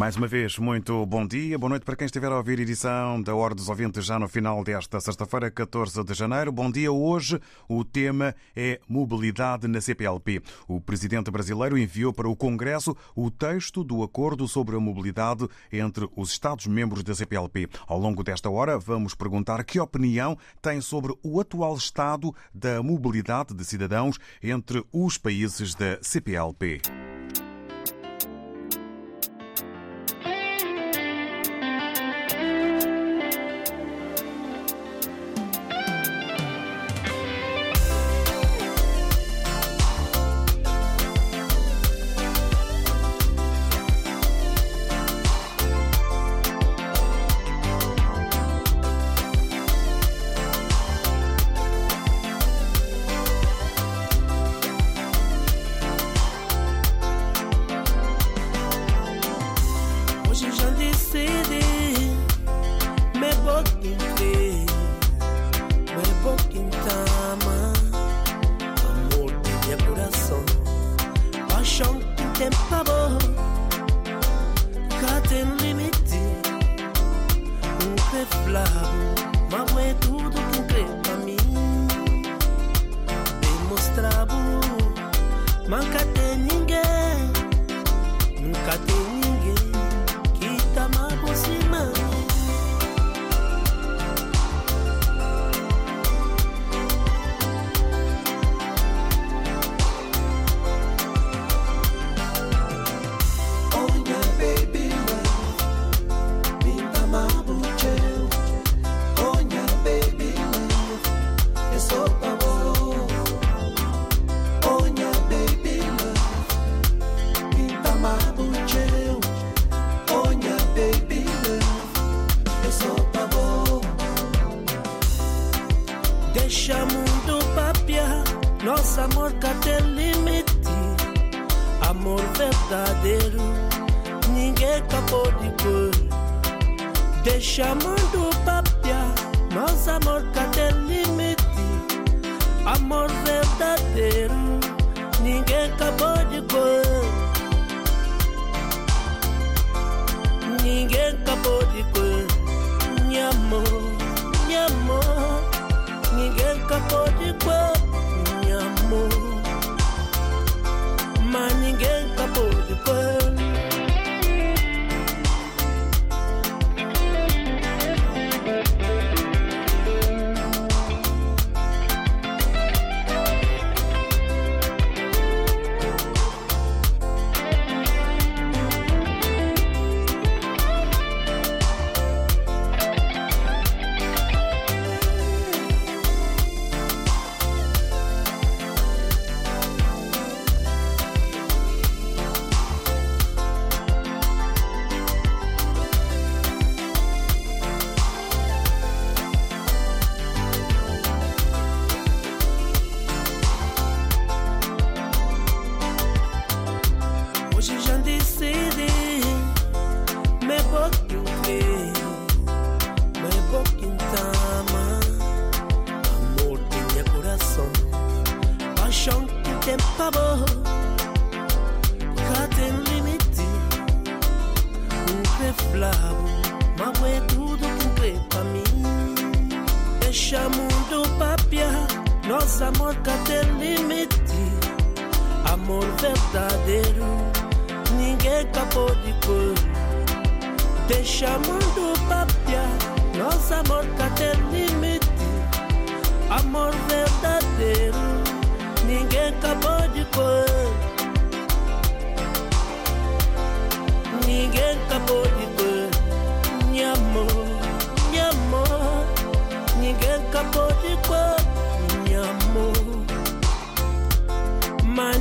Mais uma vez, muito bom dia, boa noite para quem estiver a ouvir a edição da Hora dos Ouvintes já no final desta sexta-feira, 14 de janeiro. Bom dia. Hoje o tema é mobilidade na CPLP. O presidente brasileiro enviou para o Congresso o texto do acordo sobre a mobilidade entre os Estados-membros da CPLP. Ao longo desta hora, vamos perguntar que opinião tem sobre o atual estado da mobilidade de cidadãos entre os países da CPLP.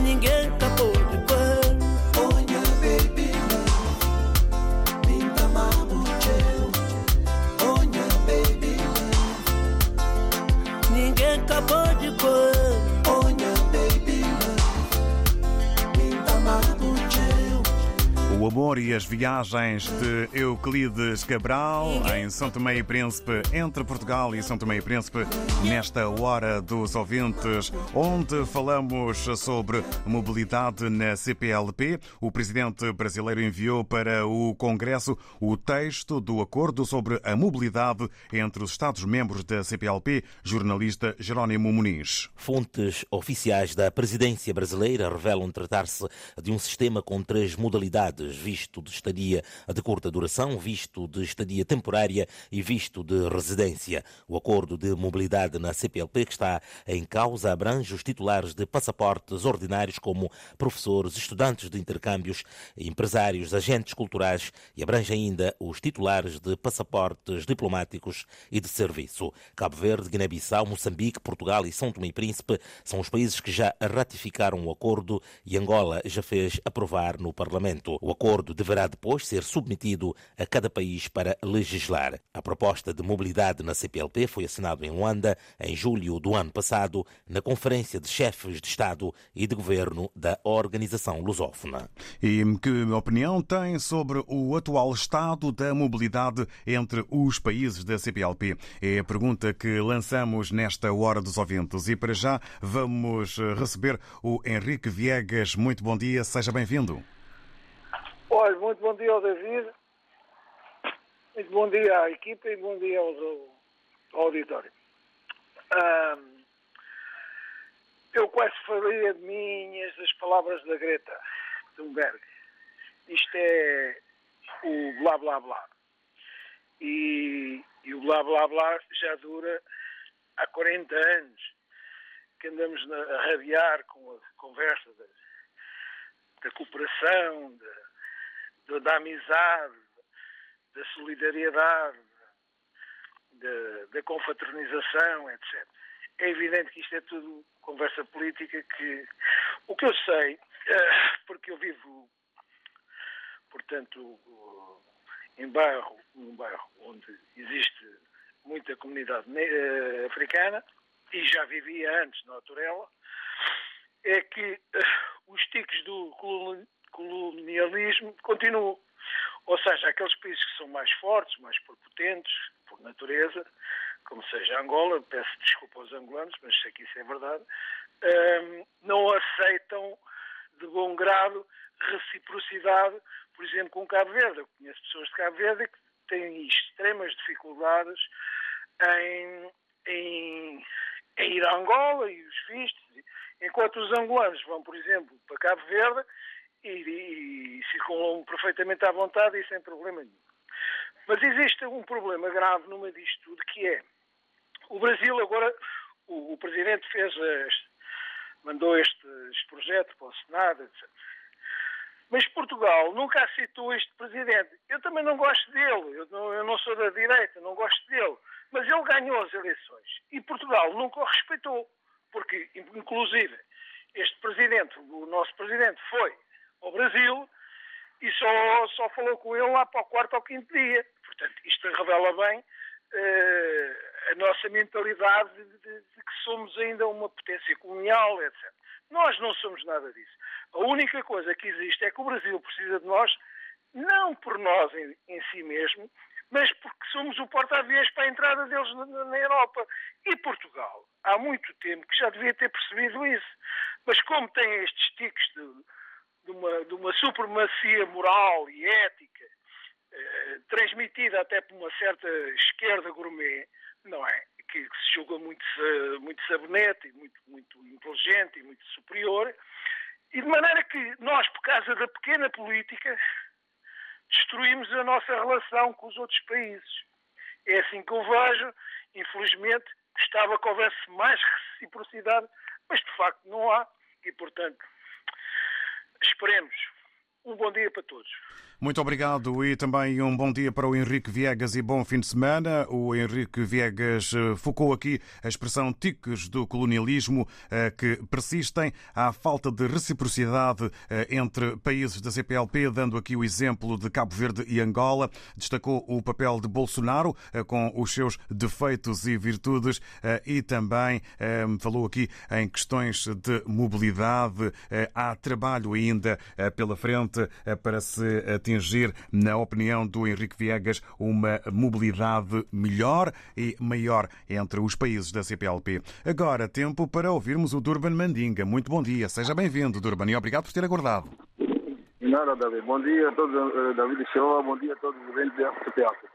nyingine e as viagens de Euclides Cabral em São Tomé e Príncipe, entre Portugal e São Tomé e Príncipe, nesta hora dos ouvintes, onde falamos sobre mobilidade na CPLP. O presidente brasileiro enviou para o Congresso o texto do acordo sobre a mobilidade entre os Estados-membros da CPLP, jornalista Jerónimo Muniz. Fontes oficiais da presidência brasileira revelam tratar-se de um sistema com três modalidades: visto de estadia de curta duração, visto de estadia temporária e visto de residência. O acordo de mobilidade na CPLP que está em causa abrange os titulares de passaportes ordinários, como professores, estudantes de intercâmbios, empresários, agentes culturais e abrange ainda os titulares de passaportes diplomáticos e de serviço. Cabo Verde, Guiné-Bissau, Moçambique, Portugal e São Tomé e Príncipe são os países que já ratificaram o acordo e Angola já fez aprovar no Parlamento. O acordo deverá depois ser submetido a cada país para legislar. A proposta de mobilidade na CPLP foi assinada em Luanda em julho do ano passado, na Conferência de Chefes de Estado e de Governo da Organização Lusófona. E que opinião tem sobre o atual estado da mobilidade entre os países da CPLP? É a pergunta que lançamos nesta hora dos ouvintes. E para já vamos receber o Henrique Viegas. Muito bom dia, seja bem-vindo. Olha, muito bom dia ao David, muito bom dia à equipa e bom dia ao auditório. Ahm, eu quase faria de minhas as palavras da Greta Thunberg. Isto é o blá blá blá. E, e o blá blá blá já dura há 40 anos que andamos a rabiar com a conversa da, da cooperação, da, da, amizade, da solidariedade, da, da confraternização, etc. É evidente que isto é tudo conversa política que o que eu sei, eh, porque eu vivo, portanto, em bairro, num bairro onde existe muita comunidade eh, africana e já vivia antes na Autorela, é que eh, os tiques do colonialismo continuam. Ou seja, aqueles países que são mais fortes, mais prepotentes, por natureza, como seja Angola, peço desculpa aos angolanos, mas sei que isso é verdade, ehm, não aceitam de bom grado reciprocidade, por exemplo, com Cabo Verde. Eu conheço pessoas de Cabo Verde que têm extremas dificuldades em, em, em ir a Angola e os vistos, enquanto os angolanos vão, por exemplo, para Cabo Verde e, e, e circulam perfeitamente à vontade e sem problema nenhum. Mas existe um problema grave meio disto tudo, que é o Brasil agora, o, o Presidente fez mandou este, este projeto para o Senado, etc. Mas Portugal nunca aceitou este Presidente. Eu também não gosto dele, eu não, eu não sou da direita, não gosto dele. Mas ele ganhou as eleições e Portugal nunca o respeitou, porque, inclusive, este Presidente, o nosso Presidente, foi ao Brasil e só, só falou com ele lá para o quarto ou quinto dia. Portanto, isto revela bem eh, a nossa mentalidade de, de- de que somos ainda uma potência colonial, etc. Nós não somos nada disso. A única coisa que existe é que o Brasil precisa de nós, não por nós em, em si mesmo, mas porque somos o porta-aviões para a entrada deles na- na Europa. E Portugal, há muito tempo que já devia ter percebido isso. Mas como tem estes tiques de, de uma, de uma supremacia moral e ética, eh, transmitida até por uma certa esquerda gourmet, não é? Que, que se julga muito, sa- muito sabonete e muito, muito inteligente e muito superior, e de maneira que nós, por causa da pequena política, destruímos a nossa relação com os outros países. É assim que eu vejo, infelizmente, gostava que houvesse mais reciprocidade, mas de facto não há, e portanto, esperemos. Um bom dia para todos. Muito obrigado e também um bom dia para o Henrique Viegas e bom fim de semana. O Henrique Viegas eh, focou aqui a expressão tiques do colonialismo eh, que persistem. Há falta de reciprocidade eh, entre países da CPLP, dando aqui o exemplo de Cabo Verde e Angola. Destacou o papel de Bolsonaro com os seus defeitos e virtudes e também falou aqui em questões de mobilidade. Há trabalho ainda pela frente para se atingir atingir, na opinião do Henrique Viegas, uma mobilidade melhor e maior entre os países da CPLP. Agora, tempo para ouvirmos o Durban Mandinga. Muito bom dia, seja bem-vindo, Durban, e obrigado por ter aguardado. Nada, David. Bom dia a todos, uh, David Show, bom dia a todos os eventos da CPLP.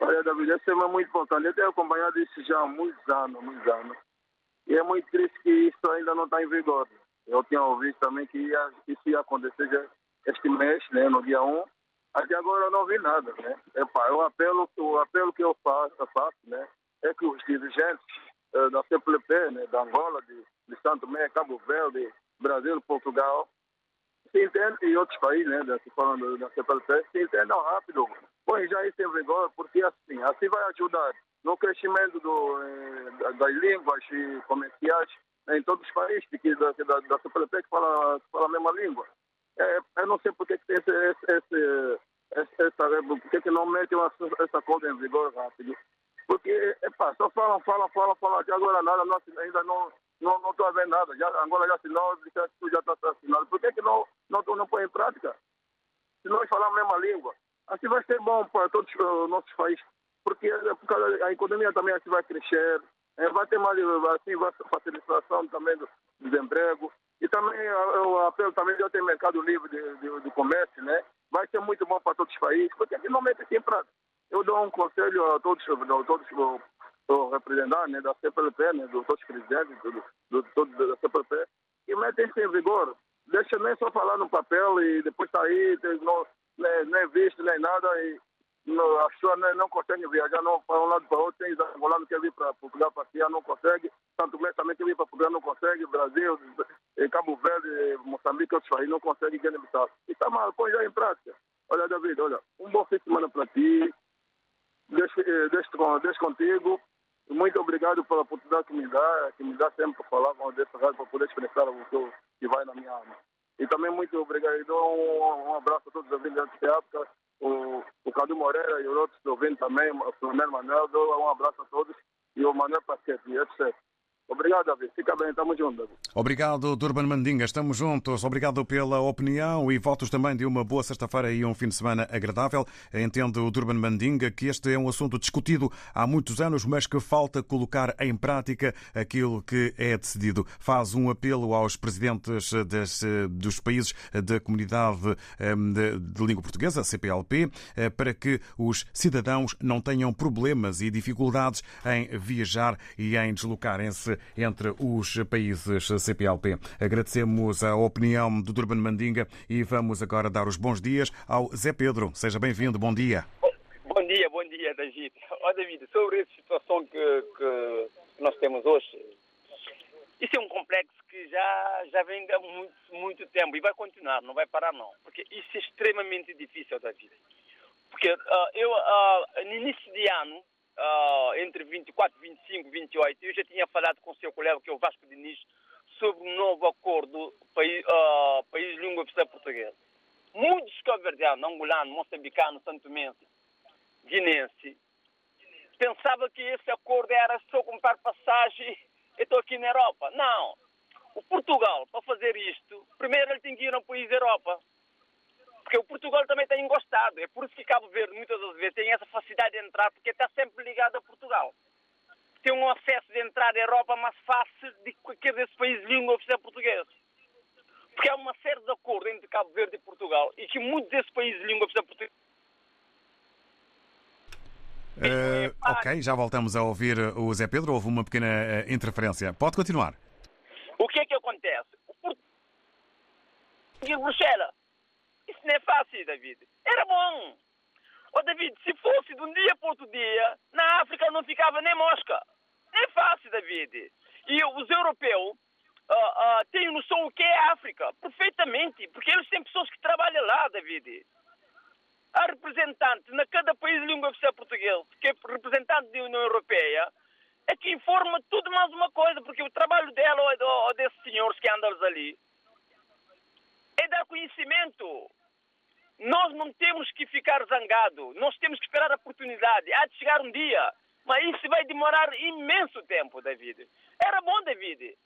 Olha, David, esse tema é muito importante. Eu tenho acompanhado isso já há muitos anos, muitos anos. E é muito triste que isso ainda não está em vigor. Eu tinha ouvido também que ia, isso ia acontecer já este mês, né, no dia 1. Até agora eu não vi nada, né? Epá, o apelo, o apelo que eu faço, eu faço né, é que os dirigentes uh, da CPLP, né, da Angola, de, de Santo Tomé, Cabo Verde, Brasil, Portugal, se entendam, e outros países, né, da, falando da CPLP, se entendam rápido. Põe já isso em vigor, porque assim, assim vai ajudar no crescimento do, eh, das línguas comerciais em todos os países que, da, da, da CPLP que fala, que fala a mesma língua. É, eu não sei por que, tem esse, esse, esse, essa, por que, não metem essa, coisa em vigor rápido. Porque, epá, só falam, falam, falam, falam, até agora nada, não, ainda não não não estou a ver nada. Já, Angola já assinou, já está assinado. Por que, que não, não, não põe em prática? Se nós falarmos a mesma língua, assim vai ser bom para todos os nossos países, porque a economia também assim vai crescer, eh, vai ter mais assim, vai facilitação também do desemprego. E também o apelo também já tem mercado livre de, de, de, comércio, né? Vai ser muito bom para todos os países, porque mete assim prática. Eu dou um conselho a todos, a todos o representante né, da CPLP, né, dos outros presidentes do, do, do, da CPLP, que metem isso em vigor. Deixa nem só falar no papel e depois sair, não, nem, nem visto, nem nada, e não, as não conseguem viajar não, para um lado para outro. Tem angolano que vir para Portugal passear, não consegue. Santo Tomé também quer vir para Portugal, não consegue. Brasil, Cabo Verde, Moçambique, outros países não conseguem guiné E está mal, põe já em prática. Olha, David, olha, um bom fim de semana para ti. Deixe, deixe, deixe contigo. Muito obrigado pela oportunidade que me dá, que me dá sempre para falar com desse rádio, para poder expressar o que, que vai na minha alma. E também muito obrigado, um, um abraço a todos os ouvintes dessa época, o, o Cadu Moreira e os outros ouvintes também, o Flamengo Manuel, dou um abraço a todos, e o Manuel Pasquete, etc. Obrigado. Fica bem, estamos juntos. Obrigado, Durban Mandinga. Estamos juntos. Obrigado pela opinião e votos também de uma boa sexta-feira e um fim de semana agradável. Entende o Durban Mandinga que este é um assunto discutido há muitos anos, mas que falta colocar em prática aquilo que é decidido. Faz um apelo aos presidentes das, dos países da comunidade de, de língua portuguesa, CPLP, para que os cidadãos não tenham problemas e dificuldades em viajar e em deslocarem-se entre os países CPLP. Agradecemos a opinião do Durban Mandinga e vamos agora dar os bons dias ao Zé Pedro. Seja bem-vindo, bom dia. Bom dia, bom dia, David. Ó, oh, David, sobre essa situação que, que nós temos hoje, isso é um complexo que já, já vem há muito, muito tempo e vai continuar, não vai parar não, porque isso é extremamente difícil, David. Porque uh, eu, uh, no início de ano, uh, entre 24, 25, 28, eu já tinha falado com o seu colega, que é o Vasco Diniz, sobre um novo acordo país, uh, país língua oficial portuguesa. Muitos cabo-verdianos, angolano, moçambicano, santomense, guinense, pensava que esse acordo era só comprar passagem e estou aqui na Europa. Não. O Portugal, para fazer isto, primeiro ele tem que ir a um país da Europa. Porque o Portugal também tem encostado. É por isso que Cabo Verde, muitas das vezes, tem essa facilidade de entrar, porque está sempre ligado a Portugal. Tem um acesso de entrar à Europa mais fácil de qualquer desses países de língua oficial portuguesa. Porque há uma série de acordos entre Cabo Verde e Portugal e que muitos desses países de língua oficial portuguesa Uh, ok, já voltamos a ouvir o Zé Pedro. Houve uma pequena uh, interferência. Pode continuar. O que é que acontece? O Portugal de Bruxelas isso não é fácil, David. Era bom. Ô, oh, David, se fosse de um dia para outro dia, na África não ficava nem mosca. Não é fácil, David. E os europeus uh, uh, têm noção o que é África, perfeitamente, porque eles têm pessoas que trabalham lá, David. Há representante na cada país de língua oficial portuguesa, que é representante da União Europeia, é que informa tudo mais uma coisa, porque o trabalho dela ou, ou desses senhores que andam ali é dar conhecimento. Nós não temos que ficar zangados, nós temos que esperar a oportunidade. Há de chegar um dia, mas isso vai demorar imenso tempo, David. Era bom, David.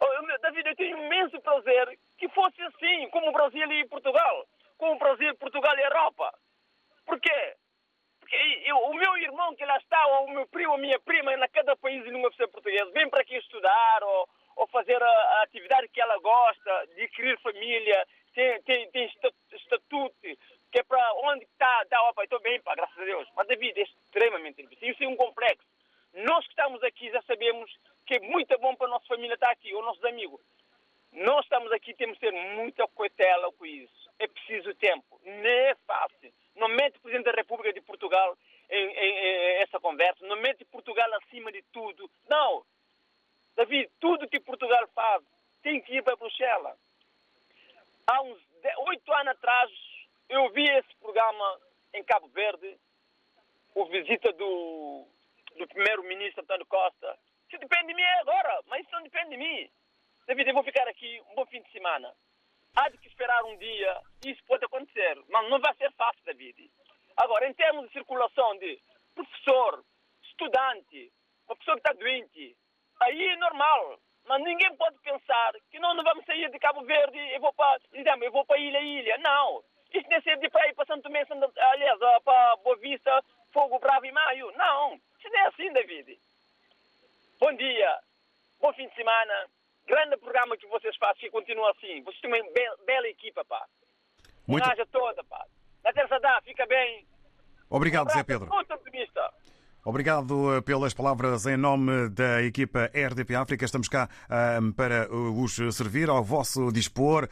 Oh, David, eu tenho imenso prazer que fosse assim, como o Brasil e Portugal. com o Brasil, Portugal e Europa. Por quê? Porque eu, o meu irmão que lá está, ou o meu primo, a minha prima, na cada país de língua portuguesa, vem para aqui estudar ou, ou fazer a, a, atividade que ela gosta, de criar família, tem, tem, tem estatuto, que é para onde está, está, opa, estou bem, pá, graças a Deus. Mas David é extremamente difícil. Isso é um complexo. Nós que estamos aqui já sabemos que é muito bom para a nossa família estar aqui, ou nossos amigos. Nós estamos aqui, temos que ter muita cautela com isso. É preciso tempo. Não é fácil. Não mete o Presidente da República de Portugal em, em, em essa conversa. Não mete Portugal acima de tudo. Não. David, tudo que Portugal faz tem que ir para Bruxelas. Há uns oito anos atrás, eu vi esse programa em Cabo Verde, o visita do, do primeiro-ministro Antônio Costa. Isso depende de mim agora, mas isso não depende de mim. David, eu vou ficar aqui um bom fim de semana. Há de que esperar um dia, isso pode acontecer, mas não vai ser fácil, David. Agora, em termos de circulação de professor, estudante, uma pessoa que está doente, aí é normal. Mas ninguém pode pensar que não, não vamos sair de Cabo Verde e vou para, exemplo, eu vou para Ilha Ilha. Não. Isso nem ser de para ir para Santo Tomé, aliás, para Boa Vista, Fogo Bravo e Maio. Não. Isso não é assim, David. Bom dia. Bom fim de semana grande programa que vocês fazem, que continua assim. Vocês têm uma be bela equipa, pá. Muito... Muito... toda, pá. Na terça dá, fica bem. Obrigado, Zé Pedro. Muito otimista. Obrigado pelas palavras em nome da equipa RDP África. Estamos cá um, para os servir ao vosso dispor,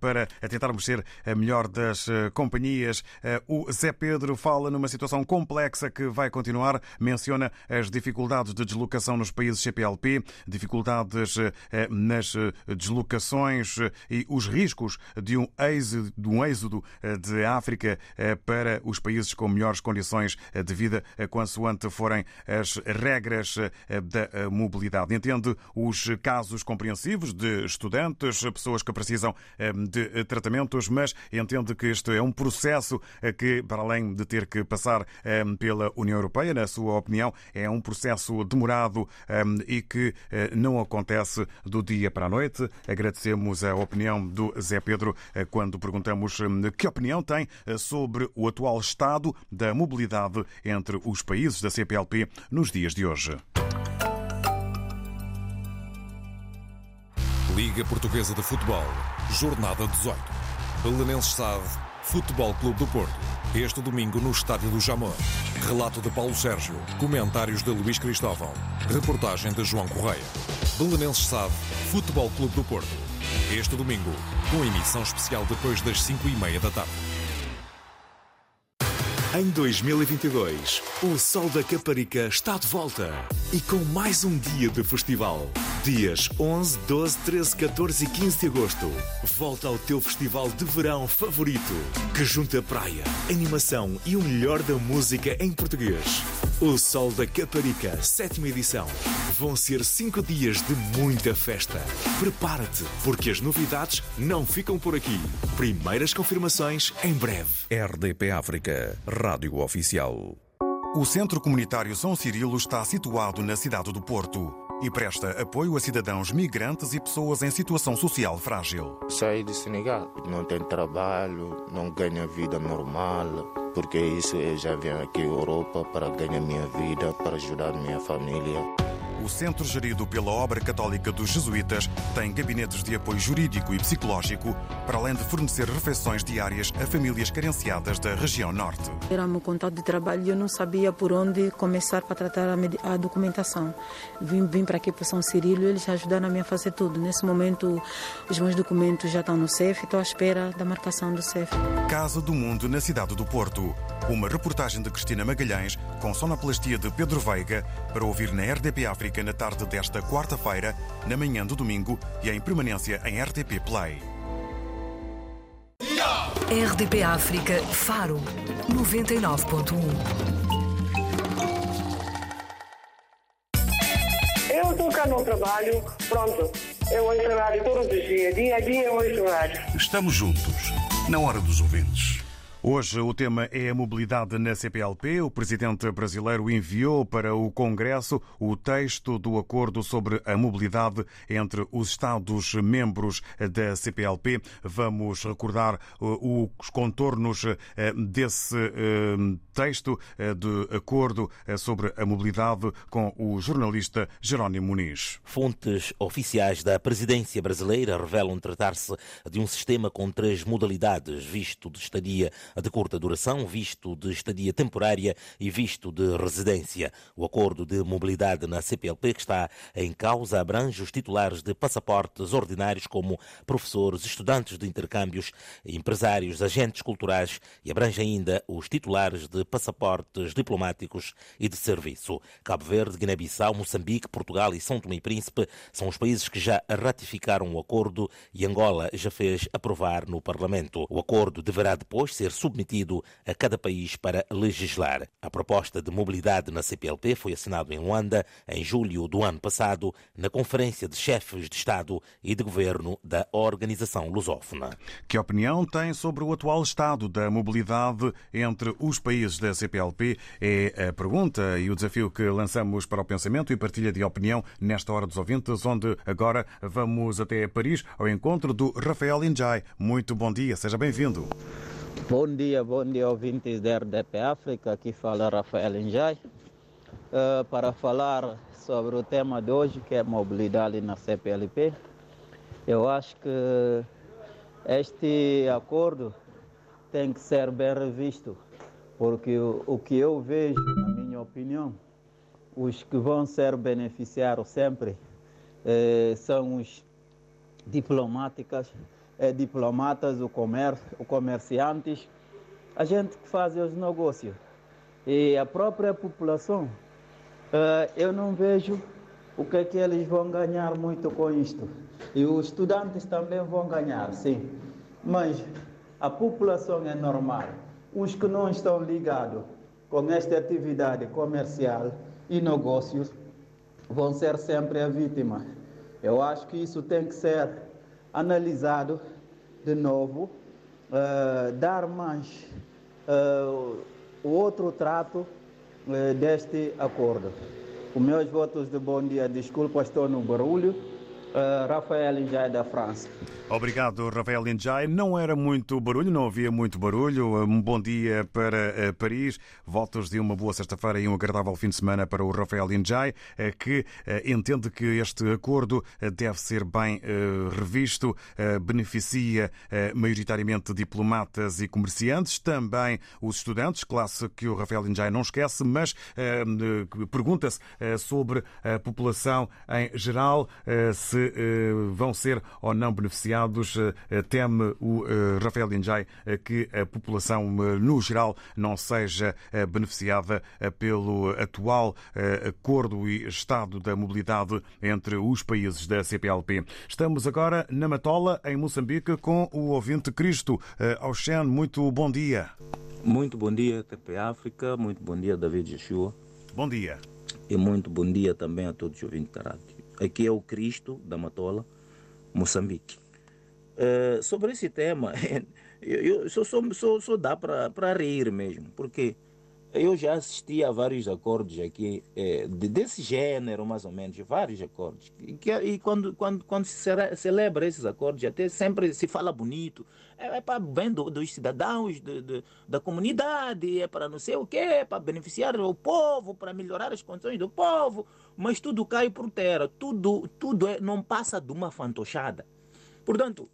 para tentarmos ser a melhor das companhias. O Zé Pedro fala numa situação complexa que vai continuar. Menciona as dificuldades de deslocação nos países CPLP, dificuldades nas deslocações e os riscos de, um êxodo de África para os países com melhores condições de vida, consoante forem as regras da mobilidade. Entende os casos compreensivos de estudantes, pessoas que precisam de tratamentos, mas entende que este é um processo que, para além de ter que passar pela União Europeia, na sua opinião, é um processo demorado e que não acontece do dia para a noite. Agradecemos a opinião do Zé Pedro quando perguntamos que opinião tem sobre o atual estado da mobilidade entre os países da CPLP nos dias de hoje. Liga Portuguesa de Futebol, Jornada 18. Belenenses Sade, Futebol Clube do Porto. Este domingo no Estádio do Jamor. Relato de Paulo Sérgio. Comentários de Luís Cristóvão. Reportagem de João Correia. Belenenses Sade, Futebol Clube do Porto. Este domingo, com emissão especial depois das 5 e meia da tarde. Em 2022, o Sol da Caparica está de volta e com mais um dia de festival. Dias 11, 12, 13, 14 e 15 de agosto. Volta ao teu festival de verão favorito, que junta praia, animação e o melhor da música em português. O Sol da Caparica, sétima edição. Vão ser cinco dias de muita festa. Prepara-te, porque as novidades não ficam por aqui. Primeiras confirmações em breve. RDP África, Rádio Oficial. O Centro Comunitário São Cirilo está situado na cidade do Porto e presta apoio a cidadãos migrantes e pessoas em situação social frágil. Saí de Senegal, não tenho trabalho, não ganho vida normal, porque isso eu já venho aqui à Europa para ganhar minha vida, para ajudar minha família. O centro gerido pela Obra Católica dos Jesuítas tem gabinetes de apoio jurídico e psicológico, para além de fornecer refeições diárias a famílias carenciadas da região norte. Era meu contato de trabalho e eu não sabia por onde começar para tratar a, a documentação. Vim, vim para aqui para São Cirilo e eles ajudaram a fazer tudo. Nesse momento, os meus documentos já estão no CEF e estou à espera da marcação do CEF. Casa do Mundo na cidade do Porto. Uma reportagem de Cristina Magalhães com sonoplastia de Pedro Veiga para ouvir na RDP África na tarde desta quarta-feira, na manhã do domingo e em permanência em RTP Play. RDP África Faro 99.1 Eu estou cá no trabalho, pronto. Eu ouço rádio todos os dias, dia a dia eu ouço rádio. Estamos juntos, na hora dos ouvintes. Hoje o tema é a mobilidade na CPLP. O presidente brasileiro enviou para o Congresso o texto do acordo sobre a mobilidade entre os Estados-membros da CPLP. Vamos recordar uh, os contornos uh, desse uh, texto de acordo sobre a mobilidade com o jornalista Jerónimo Muniz. Fontes oficiais da presidência brasileira revelam tratar-se de um sistema com três modalidades, visto de estadia de curta duração, visto de estadia temporária e visto de residência. O acordo de mobilidade na CPLP que está em causa abrange os titulares de passaportes ordinários como professores, estudantes de intercâmbios, empresários, agentes culturais e abrange ainda os titulares de passaportes diplomáticos e de serviço. Cabo Verde, Guiné-Bissau, Moçambique, Portugal e São Tomé e Príncipe são os países que já ratificaram o acordo e Angola já fez aprovar no Parlamento. O acordo deverá depois ser submetido a cada país para legislar. A proposta de mobilidade na CPLP foi assinada em Luanda em julho do ano passado, na Conferência de Chefes de Estado e de Governo da Organização Lusófona. Que opinião tem sobre o atual estado da mobilidade entre os países da CPLP? É a pergunta e o desafio que lançamos para o pensamento e partilha de opinião nesta hora dos ouvintes, onde agora vamos até Paris ao encontro do Rafael Injai. Muito bom dia, seja bem-vindo. Bom dia, bom dia, ouvintes da RDP África. Aqui fala Rafael Injai. Uh, para falar sobre o tema de hoje, que é mobilidade na CPLP, eu acho que este acordo tem que ser bem revisto, porque o, o que eu vejo, na minha opinião, os que vão ser beneficiados sempre eh, são os diplomáticos é, diplomatas, o comércio, o comerciantes, a gente que faz os negócios. E a própria população, uh, eu não vejo o que é que eles vão ganhar muito com isto. E os estudantes também vão ganhar, sim. Mas a população é normal. Os que não estão ligados com esta atividade comercial e negócios vão ser sempre a vítima. Eu acho que isso tem que ser analisado de novo, uh, dar mais uh, outro trato uh, deste acordo. Os meus votos de bom dia, desculpa, estou no barulho. Uh, Rafael Injai da França. Obrigado, Rafael Injai. Não era muito barulho, não havia muito barulho. Um bom dia para uh, Paris. Votos de uma boa sexta-feira e um agradável fim de semana para o Rafael Injai, uh, que entende que este acordo deve ser bem revisto, beneficia maioritariamente diplomatas e comerciantes, também os estudantes, classe que o Rafael Injai não esquece, mas pergunta-se sobre a população em geral se vão ser ou não beneficiados. Teme o Rafael Injai que a população, no geral, não seja beneficiada pelo atual acordo e estado da mobilidade entre os países da CPLP. Estamos agora na Matola, em Moçambique, com o ouvinte Cristo. Oxen, muito bom dia. Muito bom dia, TP África. Muito bom dia, David Yeshua. Bom dia. E muito bom dia também a todos os ouvintes da rádio. Aqui é o Cristo da Matola, Moçambique. Uh, sobre esse tema, eu, eu só, só, só, dá para rir mesmo, porque eu já assisti a vários acordos aqui é, de, desse gênero, mais ou menos, vários acordos. E, que, e quando, quando, quando se celebra esses acordos, até sempre se fala bonito. É, é para bem do, dos cidadãos, de, de, da comunidade, é para não sei o quê, é para beneficiar o povo, para melhorar as condições do povo. Mas tudo cai por terra, tudo, tudo é, não passa de uma fantochada. Portanto,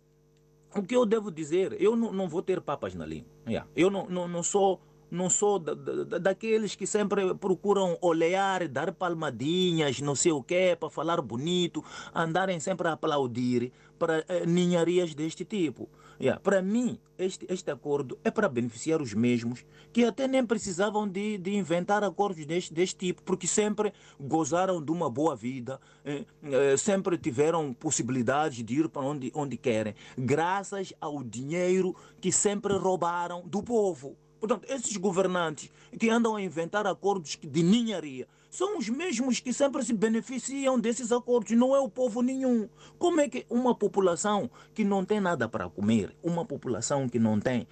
o que eu devo dizer, eu não, não vou ter papas na língua. Yeah. Eu não, não, não sou não sou da, da, daqueles que sempre procuram olhar, dar palmadinhas, não sei o quê, para falar bonito, andarem sempre a aplaudir para eh, ninharias deste tipo. Yeah. Para mim, este, este acordo é para beneficiar os mesmos que até nem precisavam de, de inventar acordos deste, deste tipo, porque sempre gozaram de uma boa vida, eh, eh, sempre tiveram possibilidades de ir para onde, onde querem, graças ao dinheiro que sempre roubaram do povo. Portanto, esses governantes que andam a inventar acordos de ninharia são os mesmos que sempre se beneficiam desses acordos, não é o povo nenhum. Como é que uma população que não tem nada para comer, uma população que não tem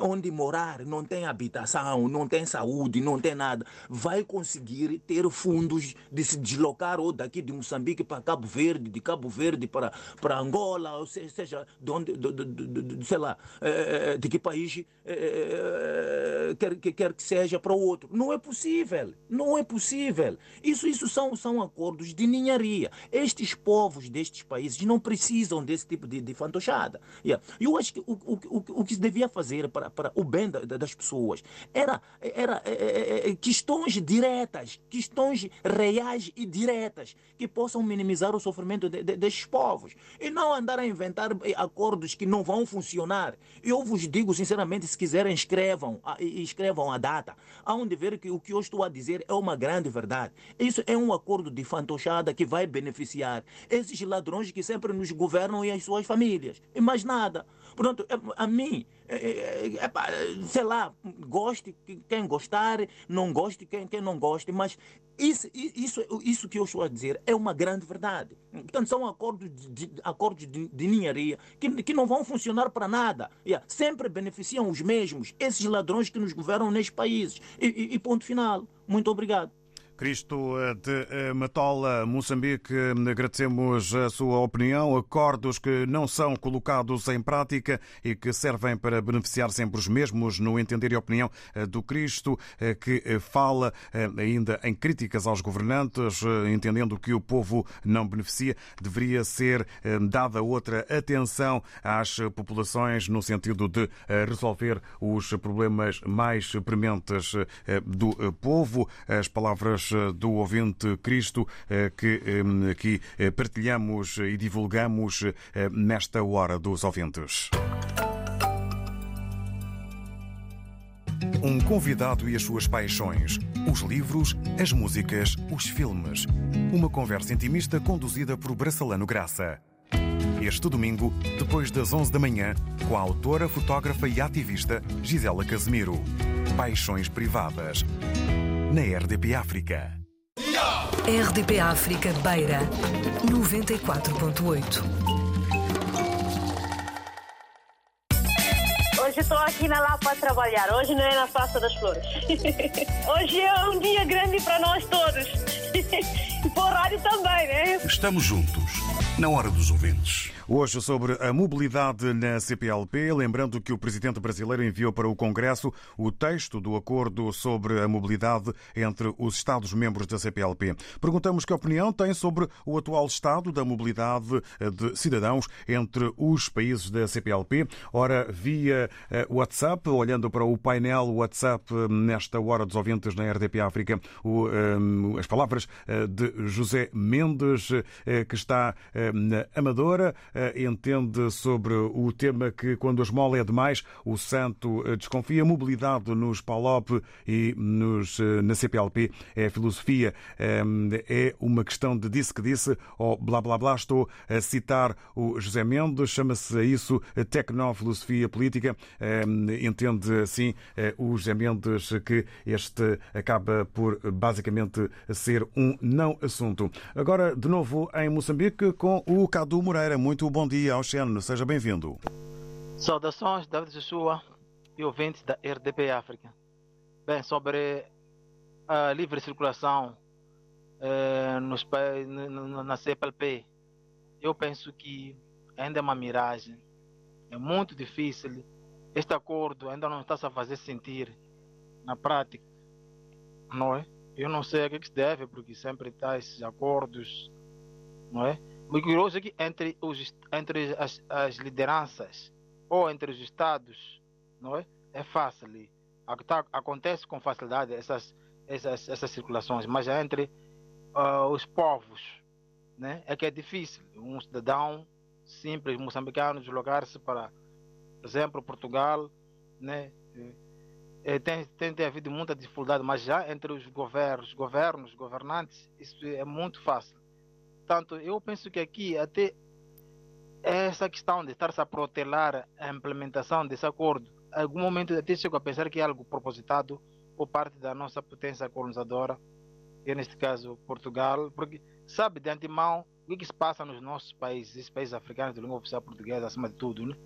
onde morar, não tem habitação, não tem saúde, não tem nada, vai conseguir ter fundos de se deslocar ou daqui de Moçambique para Cabo Verde, de Cabo Verde para, para Angola, ou seja, de onde, de, de, de, sei lá, eh, de que país quer, que quer que seja para o outro. Não é possível, não é possível. Isso, isso são, são acordos de ninharia. Estes povos destes países não precisam desse tipo de, de fantochada. Yeah. Eu acho que o, o, o, o que se devia fazer para, para o bem da, das pessoas era, era é, é, questões diretas, questões reais e diretas que possam minimizar o sofrimento de, de, destes povos. E não andar a inventar acordos que não vão funcionar. Eu vos digo sinceramente, se quiserem, escrevam, escrevam a data. Há onde ver que o que eu estou a dizer é uma grande verdade. Isso é um acordo de fantochada que vai beneficiar esses ladrões que sempre nos governam e as suas famílias. E mais nada. Portanto, a mim, é, é, é, sei lá, goste quem gostar, não goste quem, quem não goste, mas isso, isso, isso que eu estou a dizer é uma grande verdade. Portanto, são acordos de, acordos de, de ninharia que, que não vão funcionar para nada. Yeah. Sempre beneficiam os mesmos, esses ladrões que nos governam nestes países. E, e, e ponto final. Muito obrigado. Cristo eh, de eh, Matola, Moçambique, agradecemos a sua opinião. Acordos que não são colocados em prática e que servem para beneficiar sempre os mesmos, no entender e opinião eh, do Cristo, que fala ainda em críticas aos governantes, entendendo que o povo não beneficia, deveria ser dada outra atenção às populações no sentido de resolver os problemas mais prementes do povo. As palavras do ouvinte Cristo eh, que eh, aqui eh, partilhamos e divulgamos nesta hora dos ouvintes. Um convidado e as suas paixões, os livros, as músicas, os filmes. Uma conversa intimista conduzida por Bracelano Graça. Este domingo, depois das 11 da manhã, com a autora, fotógrafa e ativista Gisela Casemiro. Paixões privadas na RDP África. RDP África Beira 94.8 Hoje estou aqui na Lapa a trabalhar. Hoje não é na Praça das Flores. Hoje é um dia grande para nós todos. Para o rádio também, né? Estamos juntos, na hora dos ouvintes. Hoje sobre a mobilidade na CPLP, lembrando que o presidente brasileiro enviou para o Congresso o texto do acordo sobre a mobilidade entre os Estados-membros da CPLP. Perguntamos que opinião tem sobre o atual estado da mobilidade de cidadãos entre os países da CPLP. Ora, via eh, WhatsApp, olhando para o painel WhatsApp eh, nesta hora dos ouvintes na RDP África, eh, as palavras de José Mendes, que está na Amadora. Eh, entende sobre o tema que, quando a esmola é demais, o santo eh, desconfia. Mobilidade nos PALOP e nos, eh, na CPLP é filosofia, é uma questão de disse que disse, ou blá blá blá. Estou a citar o José Mendes, chama-se isso tecnofilosofia política. Entende assim o José Mendes que este acaba por basicamente ser um não assunto. Agora, de novo, em Moçambique, com o Cadu Moreira. Muito bom dia, Oceano. Seja bem-vindo. Saudações, David Joshua e ouvintes da RDP África. Bem, sobre a livre circulação eh, nos, na CPLP, eu penso que ainda é uma miragem. É muito difícil. Este acordo ainda não está a fazer sentir na prática. Não é? Eu não sei a que se deve, porque sempre está esses acordos, não é? O curioso é que entre, os, entre as, as lideranças ou entre os estados não é, é fácil. Acontece com facilidade essas, essas, essas circulações, mas é entre uh, os povos né, é que é difícil. Um cidadão simples moçambicano deslocar-se para, por exemplo, Portugal, né, é, tem, tem, tem havido muita dificuldade, mas já entre os governos, governos, governantes, isso é muito fácil. Portanto, eu penso que aqui até essa questão de estar-se a protelar a implementação desse acordo, em algum momento até chego a pensar que é algo propositado por parte da nossa potência colonizadora é neste caso Portugal, porque sabe de antemão o que, que se passa nos nossos países, esses países africanos de língua oficial portuguesa, acima de tudo, né?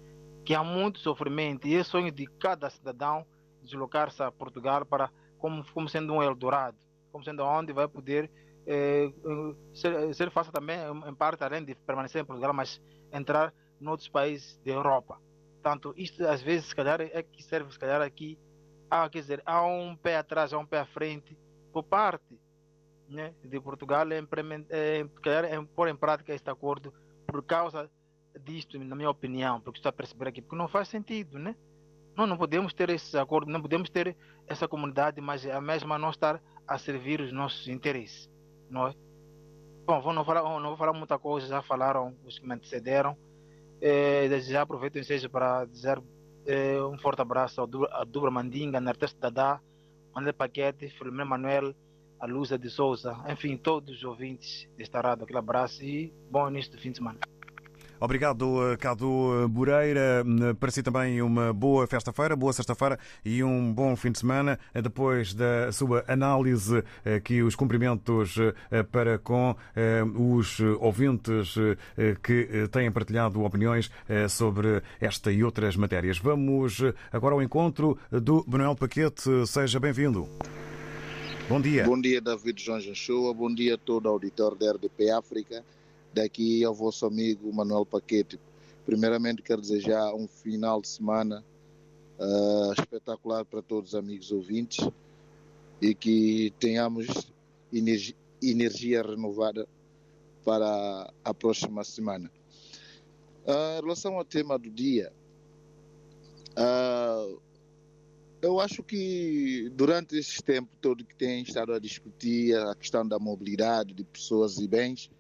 que há muito sofrimento e é sonho de cada cidadão deslocar-se a Portugal para como, como sendo um Eldorado, como sendo onde vai poder eh, ser, ser fácil também, em parte, além de permanecer em Portugal, mas entrar em outros países da Europa. Portanto, isto às vezes, se calhar, é que serve, se calhar, aqui, há, quer dizer, há um pé atrás, há um pé à frente, por parte né, de Portugal, em, em, em pôr em prática este acordo por causa disto, na minha opinião, porque está a perceber aqui, porque não faz sentido, né? Nós não podemos ter esse acordo, não podemos ter essa comunidade, mas a mesma não estar a servir os nossos interesses, não é? Bom, vou não, falar, não vou falar muita coisa, já falaram os que me antecederam. É, já aproveito o para dizer é, um forte abraço ao Dubra Mandinga, Narteste Dadá, André Paquete, Filomeno Manuel, a Luza de Souza, enfim, todos os ouvintes desta rádio, aquele abraço e bom início do fim de semana. Obrigado, Cadu Moreira. Para si também uma boa festa-feira, boa sexta-feira e um bom fim de semana. Depois da sua análise, aqui os cumprimentos para com os ouvintes que têm partilhado opiniões sobre esta e outras matérias. Vamos agora ao encontro do Manuel Paquete. Seja bem-vindo. Bom dia. Bom dia, David João Janchoa. Bom dia a todo o auditório da RDP África daqui ao vosso amigo Manuel Paquete. Primeiramente, quero desejar um final de semana uh, espetacular para todos os amigos ouvintes e que tenhamos energia, energia renovada para a próxima semana. Uh, em relação ao tema do dia, uh, eu acho que durante esse tempo todo que tem estado a discutir a questão da mobilidade de pessoas e bens,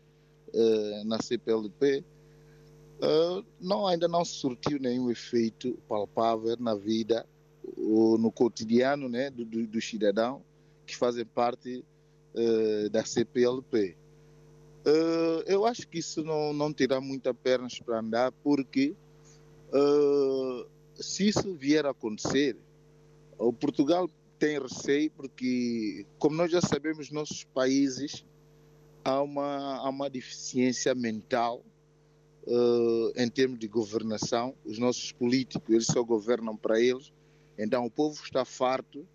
na CPLP, uh, não, ainda não surtiu nenhum efeito palpável na vida ou no cotidiano né, do, do, do cidadão que fazem parte uh, da CPLP. eu acho que isso não, não terá muitas pernas para andar, porque se isso vier a acontecer, o Portugal tem receio, porque, como nós já sabemos, nossos países há uma, há uma deficiência mental uh, em termos de governação. Os nossos políticos, eles só governam para eles. Então o povo está farto.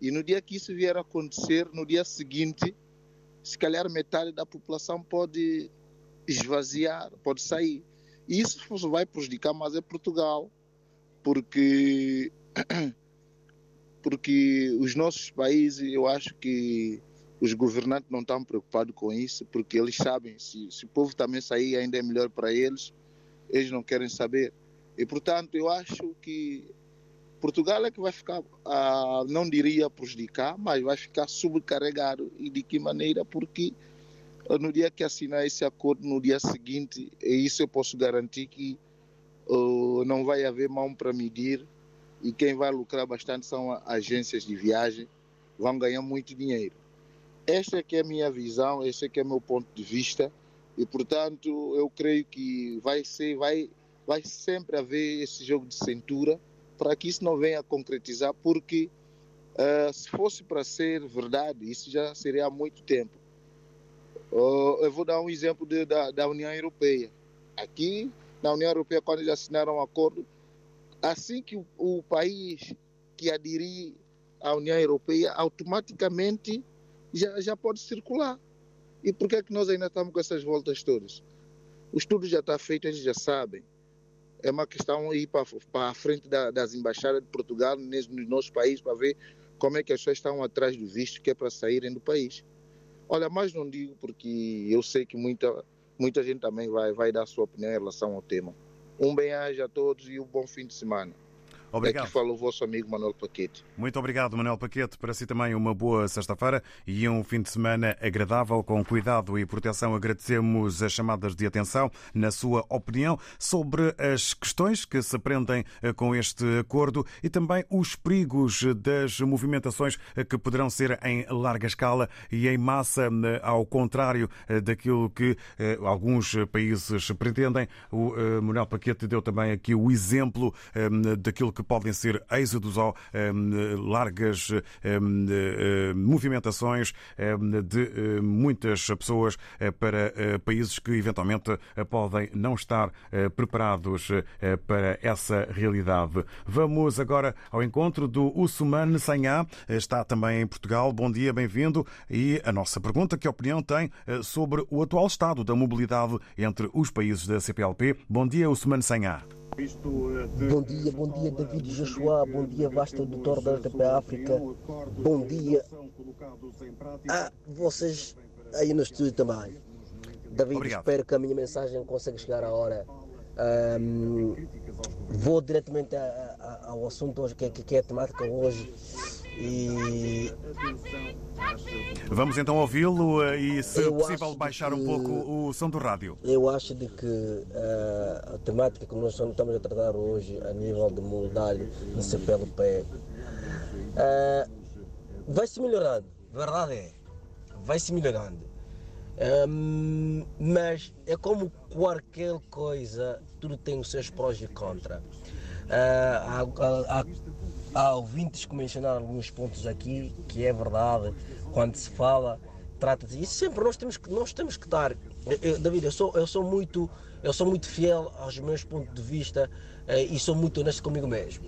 E no dia que isso vier a acontecer, no dia seguinte, se calhar metade da população pode esvaziar, pode sair. E isso vai prejudicar mais é Portugal, porque porque os nossos países, eu acho que os governantes não estão preocupados com isso, porque eles sabem, se, se o povo também sair, ainda é melhor para eles, eles não querem saber. E, portanto, eu acho que Portugal é que vai ficar, ah, não diria prejudicar, mas vai ficar sobrecarregado. E de que maneira? Porque ah, no dia que assinar esse acordo, no dia seguinte, e isso eu posso garantir que uh, não vai haver mão para medir e quem vai lucrar bastante são agências de viagem, vão ganhar muito dinheiro. Esta é que é a minha visão, esse é que é o meu ponto de vista e, portanto, eu creio que vai ser, vai, vai sempre haver esse jogo de cintura para que isso não venha a concretizar, porque uh, se fosse para ser verdade, isso já seria há muito tempo. Uh, eu vou dar um exemplo de, da, da União Europeia. Aqui, na União Europeia, quando eles assinaram um acordo, assim que o, o país que aderir à União Europeia, automaticamente já, já pode circular. E por que é que nós ainda estamos com essas voltas todas? O estudo já está feito, eles já sabem. É uma questão ir para, a frente da, das embaixadas de Portugal nos nossos países para ver como é que as pessoas estão atrás do visto que é para saírem do país. Olha, mas não digo porque eu sei que muita, muita gente também vai, vai dar sua opinião em relação ao tema. Um bem-aja a todos e um bom fim de semana. Obrigado. Aqui fala o vosso amigo Manuel Paquete. Muito obrigado, Manuel Paquete. Para si também uma boa sexta-feira e um fim de semana agradável, com cuidado e proteção. Agradecemos as chamadas de atenção na sua opinião sobre as questões que se aprendem eh, com este acordo e também os perigos das movimentações eh, que poderão ser em larga escala e em massa, eh, ao contrário daquilo que alguns países pretendem. O Manuel Paquete deu também aqui o exemplo daquilo que que podem ser êxodos ou largas movimentações de muitas pessoas para países que eventualmente podem não estar preparados para essa realidade. Vamos agora ao encontro do Usman Sanhá, está também em Portugal. Bom dia, bem-vindo. E a nossa pergunta, que opinião tem sobre o atual estado da mobilidade entre os países da CPLP? Bom dia, Usman Sanhá. Bom dia, bom dia David Joshua, bom dia Vasta Doutor da RTP África, bom dia a vocês aí no estúdio também. David, Obrigado. espero que a minha mensagem consiga chegar à hora. Ahm, vou diretamente a- a- ao assunto hoje, que, é- que é a temática hoje. E Vamos então ouvi-lo eh, e, se Eu possível, baixar um que- pouco o som do rádio. Eu acho de que ah, a temática que nós estamos a tratar hoje a nível de moldagem no CPLP ah, vai se melhorando, verdade é, vai se melhorando. Ahm, mas é como qualquer coisa, tudo tem os seus prós e contras. Há, há- há- há ouvintes que mencionaram alguns pontos aqui, que é verdade, quando se fala, trata-se. E sempre nós temos que, nós temos que dar. eu- eu- David, eu sou, eu sou muito. Eu sou muito fiel aos meus pontos de vista eh, e sou muito honesto comigo mesmo.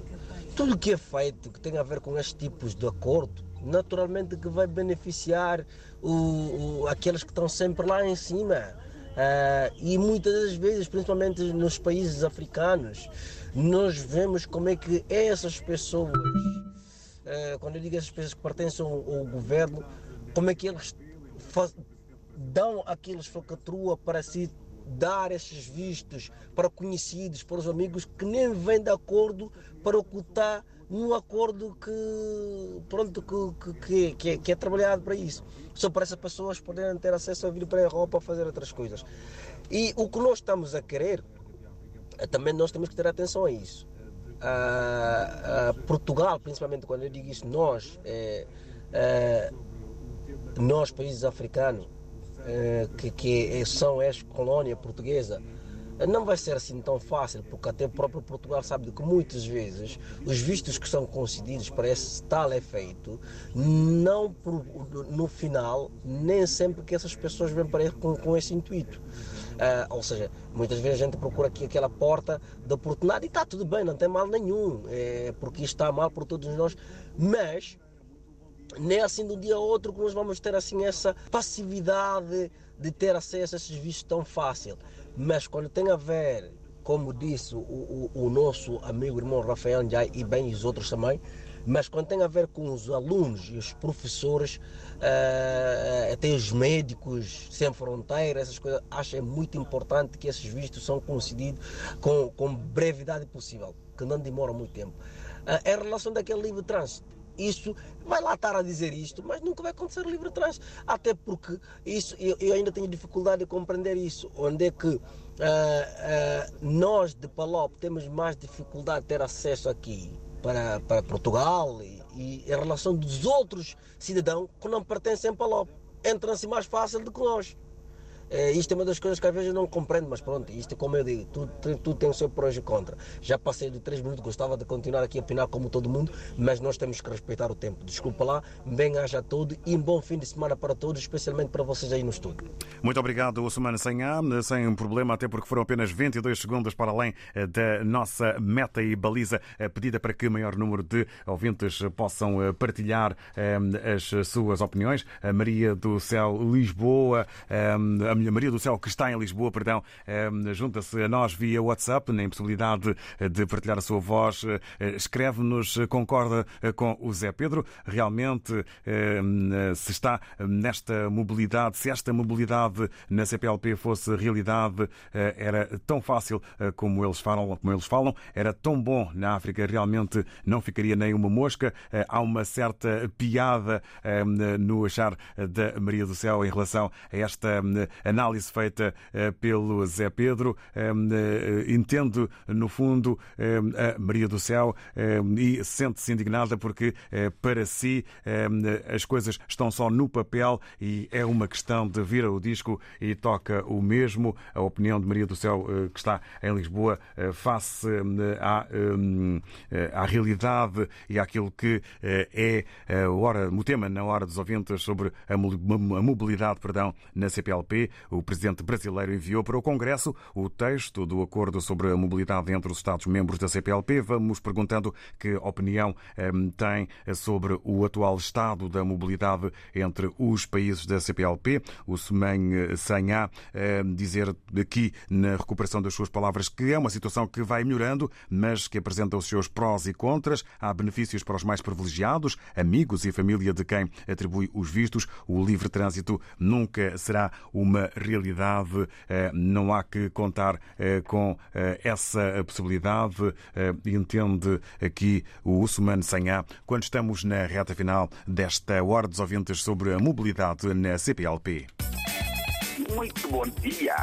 Tudo que é feito que tem a ver com estes tipos de acordo, naturalmente que vai beneficiar o, o- aqueles que estão sempre lá em cima. Ah, e muitas das vezes, principalmente nos países africanos, nós vemos como é que essas pessoas, ah, quando eu digo essas pessoas que pertencem ao, governo, como é que eles dão aqueles falcatrua para se dar esses vistos para conhecidos, para os amigos que nem vêm de acordo para ocultar num acordo que pronto que, que, que, é, que é trabalhado para isso. Só para essas pessoas poderem ter acesso a vir para a Europa fazer outras coisas. E o que nós estamos a querer, eh, também nós temos que ter atenção a isso. Ah, ah, Portugal, principalmente quando eu digo isso, nós, eh, eh, nós países africanos, eh, que, que são ex-colónia portuguesa, eh, não vai ser assim tão fácil, porque até o próprio Portugal sabe que muitas vezes os vistos que são concedidos para esse tal efeito, não por- no final, nem sempre que essas pessoas vêm para com, com esse intuito. Ah, ou seja, muitas vezes a gente procura aqui aquela porta de oportunidade e está tudo bem, não tem mal nenhum, é, porque está mal por todos nós, mas nem assim de um dia a outro que nós vamos ter assim essa passividade de ter acesso a esses vistos tão fácil. Mas quando tem a ver, como disse o, o, o nosso amigo irmão Rafael Njai e bem os outros também, mas quando tem a ver com os alunos e os professores, eh, até os médicos sem fronteiras, essas coisas, acho é muito importante que esses vistos são concedidos com, com brevidade possível, que não demora muito tempo. Eh, em relação daquele livre trânsito, isso vai lá estar a dizer isto, mas nunca vai acontecer livre trânsito. Até porque isso eu, eu ainda tenho dificuldade de compreender isso. Onde é que ah, nós de Palop temos mais dificuldade de ter acesso aqui para, para Portugal e, e em relação dos outros cidadãos que não pertencem a Palop. Entram-se mais fácil do que nós. É, isto é uma das coisas que às vezes eu não compreendo, mas pronto, isto como eu digo, tudo, tudo, tem o seu prós e contra. Já passei de 3 minutos, gostava de continuar aqui a opinar como todo mundo, mas nós temos que respeitar o tempo. Desculpa lá, bem haja tudo e um bom fim de semana para todos, especialmente para vocês aí no estúdio. Muito obrigado, Ossumana Sanhá, sem problema, até porque foram apenas 22 segundos para além eh, da nossa meta e baliza eh, pedida para que o maior número de ouvintes possam partilhar as suas opiniões. A Maria do Céu Lisboa, a Maria do Céu que está em Lisboa, perdão, eh, junta-se a nós via WhatsApp, na impossibilidade de partilhar a sua voz, eh, escreve-nos, concorda eh, com o Zé Pedro. Realmente, eh, se está nesta mobilidade, se esta mobilidade na CPLP fosse realidade, eh, era tão fácil eh, como eles falam, como eles falam, era tão bom na África, realmente não ficaria nem uma mosca. Eh, Há uma certa piada eh, no achar da Maria do Céu em relação a esta eh, análise feita pelo Zé Pedro. Entendo, no fundo, a Maria do Céu e sente-se indignada porque, para si, as coisas estão só no papel e é uma questão de vir ao disco e toca o mesmo. A opinião de Maria do Céu, que está em Lisboa, face à, à realidade e àquilo que é o tema na hora dos ouvintes sobre a mobilidade perdão, na CPLP. O presidente brasileiro enviou para o Congresso o texto do acordo sobre a mobilidade entre os Estados-membros da CPLP. Vamos perguntando que opinião tem sobre o atual estado da mobilidade entre os países da CPLP. O Semen Sanhá dizer aqui na recuperação das suas palavras que é uma situação que vai melhorando, mas que apresenta os seus prós e contras. Há benefícios para os mais privilegiados, amigos e família de quem atribui os vistos. O livre trânsito nunca será uma realidade. Não há que contar com essa possibilidade. Entende aqui o Usman Sanhá quando estamos na reta final desta Hora dos Ouvintes sobre a mobilidade na CPLP. Muito bom dia.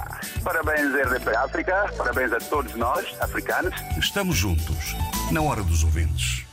Parabéns, RDP África. Parabéns a todos nós, africanos. Estamos juntos, na hora dos ouvintes.